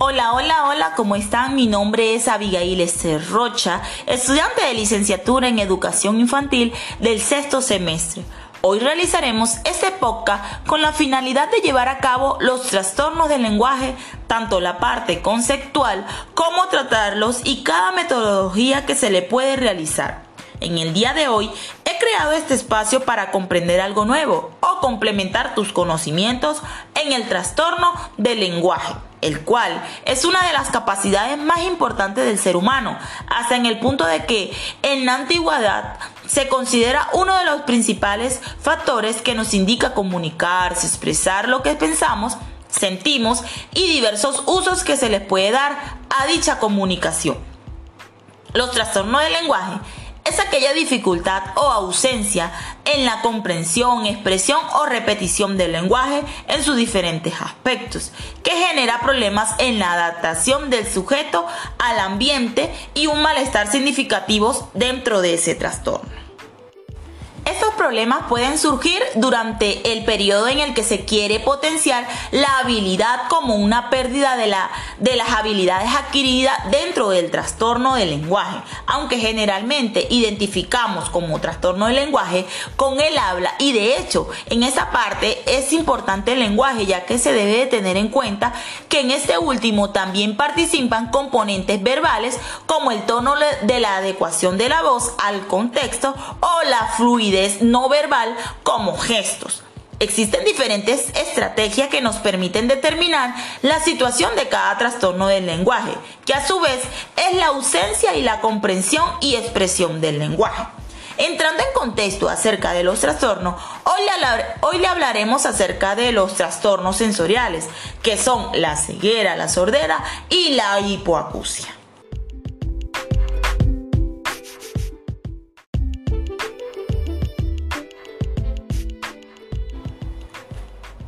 Hola, hola, hola, ¿cómo están? Mi nombre es Abigail Esther Rocha, estudiante de licenciatura en Educación Infantil del sexto semestre. Hoy realizaremos este podcast con la finalidad de llevar a cabo los trastornos del lenguaje, tanto la parte conceptual como tratarlos y cada metodología que se le puede realizar. En el día de hoy he creado este espacio para comprender algo nuevo o complementar tus conocimientos en el trastorno del lenguaje el cual es una de las capacidades más importantes del ser humano, hasta en el punto de que en la antigüedad se considera uno de los principales factores que nos indica comunicarse, expresar lo que pensamos, sentimos y diversos usos que se les puede dar a dicha comunicación. Los trastornos del lenguaje es aquella dificultad o ausencia en la comprensión, expresión o repetición del lenguaje en sus diferentes aspectos, que genera problemas en la adaptación del sujeto al ambiente y un malestar significativos dentro de ese trastorno. Estos problemas pueden surgir durante el periodo en el que se quiere potenciar la habilidad como una pérdida de, la, de las habilidades adquiridas dentro del trastorno del lenguaje, aunque generalmente identificamos como trastorno del lenguaje con el habla y de hecho en esa parte es importante el lenguaje ya que se debe de tener en cuenta que en este último también participan componentes verbales como el tono de la adecuación de la voz al contexto o la fluidez no verbal como gestos. Existen diferentes estrategias que nos permiten determinar la situación de cada trastorno del lenguaje, que a su vez es la ausencia y la comprensión y expresión del lenguaje. Entrando en contexto acerca de los trastornos, hoy le, hoy le, hablaremos acerca de los trastornos sensoriales, que son la ceguera, la sordera y la hipoacusia.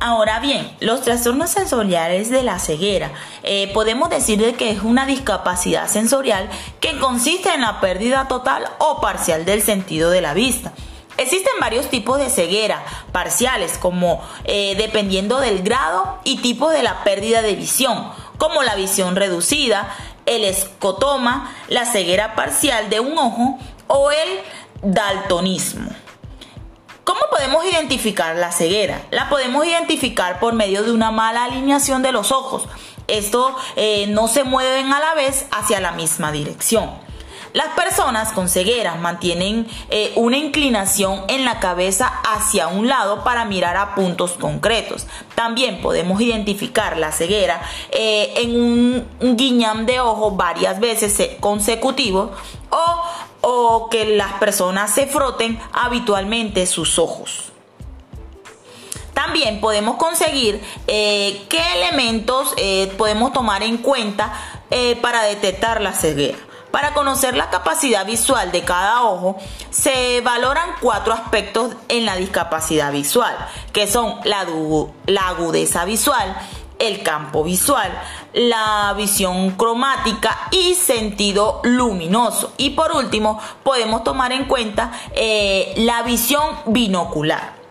Ahora bien, los trastornos sensoriales de la ceguera eh, podemos decir de que es una discapacidad sensorial que consiste en la pérdida total o parcial del sentido de la vista. Existen varios tipos de ceguera parciales, como eh, dependiendo del grado y tipo de la pérdida de visión, como la visión reducida, el escotoma, la ceguera parcial de un ojo o el daltonismo. ¿Cómo podemos identificar la ceguera? La podemos identificar por medio de una mala alineación de los ojos. Esto eh, no se mueven a la vez hacia la misma dirección. Las personas con ceguera mantienen eh, una inclinación en la cabeza hacia un lado para mirar a puntos concretos. También podemos identificar la ceguera eh, en un, guiñam de ojo varias veces consecutivos o o que las personas se froten habitualmente sus ojos. También podemos conseguir eh, qué elementos eh, podemos tomar en cuenta eh, para detectar la ceguera. Para conocer la capacidad visual de cada ojo, se valoran cuatro aspectos en la discapacidad visual, que son la, la agudeza visual, el campo visual, la visión cromática y sentido luminoso. Y por último, podemos tomar en cuenta eh, la visión binocular.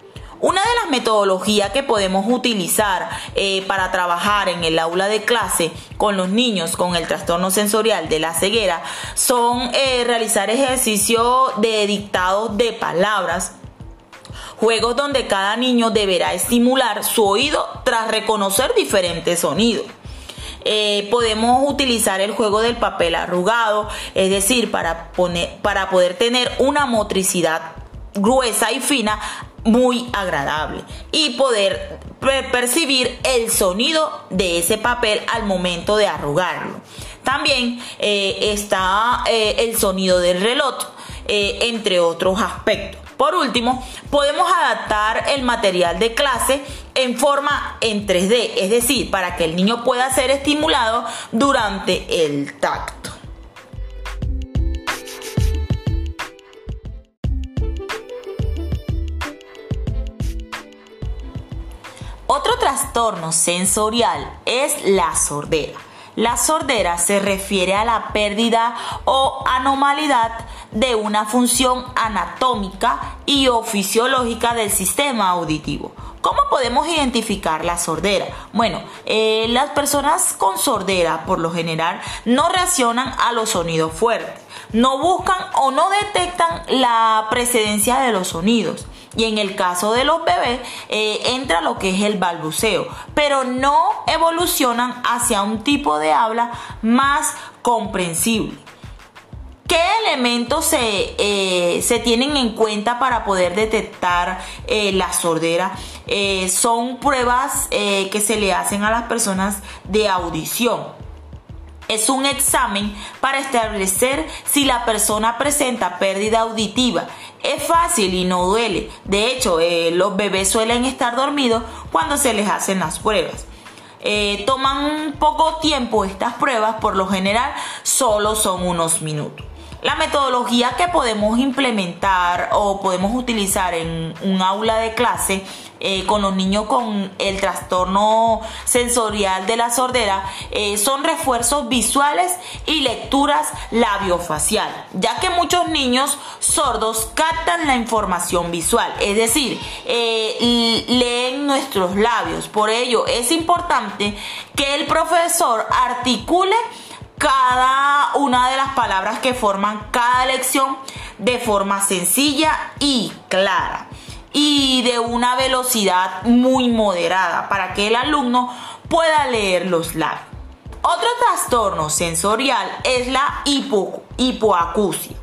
Una de las metodologías que podemos utilizar eh, para trabajar en el aula de clase con los niños con el trastorno sensorial de la ceguera son eh, realizar ejercicios de dictado de palabras, Juegos donde cada niño deberá estimular su oído tras reconocer diferentes sonidos. Eh, podemos utilizar el juego del papel arrugado, es decir, para, poner, para poder tener una motricidad gruesa y fina muy agradable y poder percibir el sonido de ese papel al momento de arrugarlo. También eh, está eh, el sonido del reloj, entre otros aspectos. Por último, podemos adaptar el material de clase en forma en 3D, es decir, para que el niño pueda ser estimulado durante el tacto. Otro trastorno sensorial es la sordera. La sordera se refiere a la pérdida o anomalidad de una función anatómica y o fisiológica del sistema auditivo. ¿Cómo podemos identificar la sordera? Bueno, eh, las personas con sordera por lo general no reaccionan a los sonidos fuertes, no buscan o no detectan la precedencia de los sonidos. Y en el caso de los bebés eh, entra lo que es el balbuceo, pero no evolucionan hacia un tipo de habla más comprensible. ¿Qué elementos se, eh, se, tienen en cuenta para poder detectar eh, la sordera? Eh, son pruebas que se le hacen a las personas de audición. Es un examen para establecer si la persona presenta pérdida auditiva. Es fácil y no duele. De hecho, los bebés suelen estar dormidos cuando se les hacen las pruebas. toman poco tiempo estas pruebas, por lo general solo son unos minutos. La metodología que podemos implementar o podemos utilizar en un aula de clase eh, con los niños con el trastorno sensorial de la sordera eh, son refuerzos visuales y lecturas labiofacial, ya que muchos niños sordos captan la información visual, es decir, eh, leen nuestros labios. Por ello es importante que el profesor articule cada una de las palabras que forman cada lección de forma sencilla y clara y de una velocidad muy moderada para que el alumno pueda leer los labios. Otro trastorno sensorial es la hipoacusia.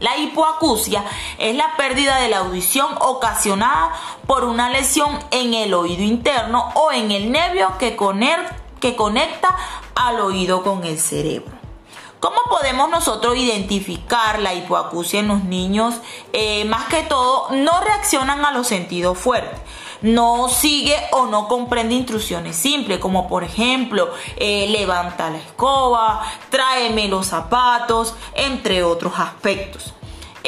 La hipoacusia es la pérdida de la audición ocasionada por una lesión en el oído interno o en el nervio que, que conecta al oído con el cerebro. ¿Cómo podemos nosotros identificar la hipoacusia en los niños? Eh, más que todo, no reaccionan a los sentidos fuertes. No sigue o no comprende instrucciones simples, como por ejemplo, eh, levanta la escoba, tráeme los zapatos, entre otros aspectos.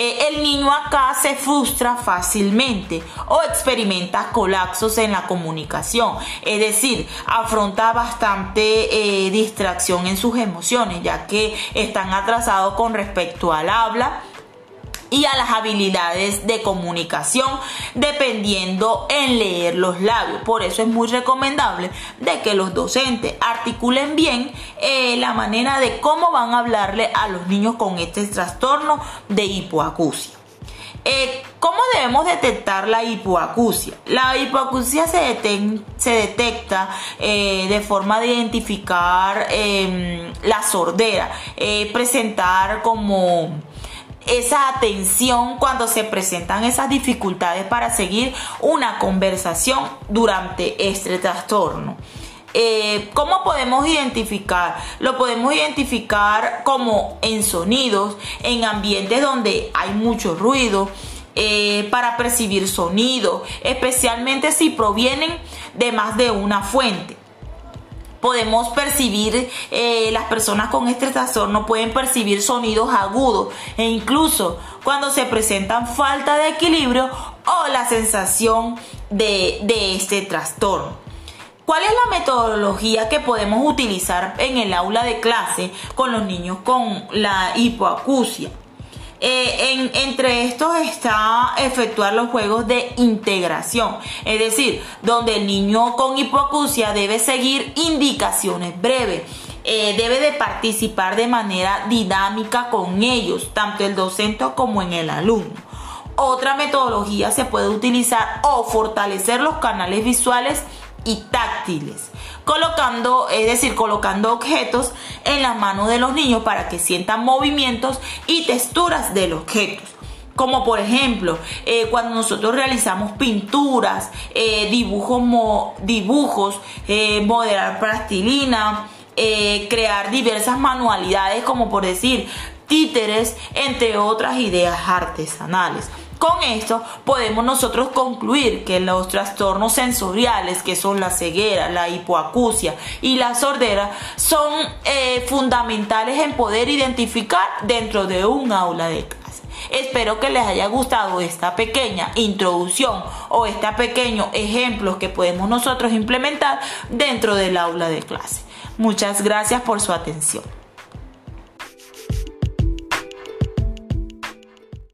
Eh, el niño acá se frustra fácilmente o experimenta colapsos en la comunicación, es decir, afronta bastante eh, distracción en sus emociones, ya que están atrasados con respecto al habla y a las habilidades de comunicación dependiendo en leer los labios. Por eso es muy recomendable de que los docentes articulen bien eh, la manera de cómo van a hablarle a los niños con este trastorno de hipoacusia. Eh, ¿Cómo debemos detectar la hipoacusia? La hipoacusia se, se detecta eh, de forma de identificar em, la sordera, presentar como esa atención cuando se presentan esas dificultades para seguir una conversación durante este trastorno. Eh, ¿Cómo podemos identificar? Lo podemos identificar como en sonidos, en ambientes donde hay mucho ruido, eh, para percibir sonido, especialmente si provienen de más de una fuente podemos percibir, eh, las personas con este trastorno pueden percibir sonidos agudos e incluso cuando se presentan falta de equilibrio o la sensación de, de este trastorno. ¿Cuál es la metodología que podemos utilizar en el aula de clase con los niños con la hipoacusia? Eh, entre estos está efectuar los juegos de integración, es decir, donde el niño con hipoacusia debe seguir indicaciones breves. Eh, debe de participar de manera dinámica con ellos, tanto el docente como en el alumno. Otra metodología se puede utilizar o fortalecer los canales visuales y táctiles colocando, es decir, colocando objetos en las manos de los niños para que sientan movimientos y texturas de los objetos como por ejemplo eh, cuando nosotros realizamos pinturas, eh, dibujos, dibujos eh, modelar plastilina, crear diversas manualidades como por decir títeres, entre otras ideas artesanales. Con esto podemos nosotros concluir que los trastornos sensoriales, que son la ceguera, la hipoacusia y la sordera, son eh, fundamentales en poder identificar dentro de un aula de clase. Espero que les haya gustado esta pequeña introducción o este pequeño ejemplo que podemos nosotros implementar dentro del aula de clase. Muchas gracias por su atención.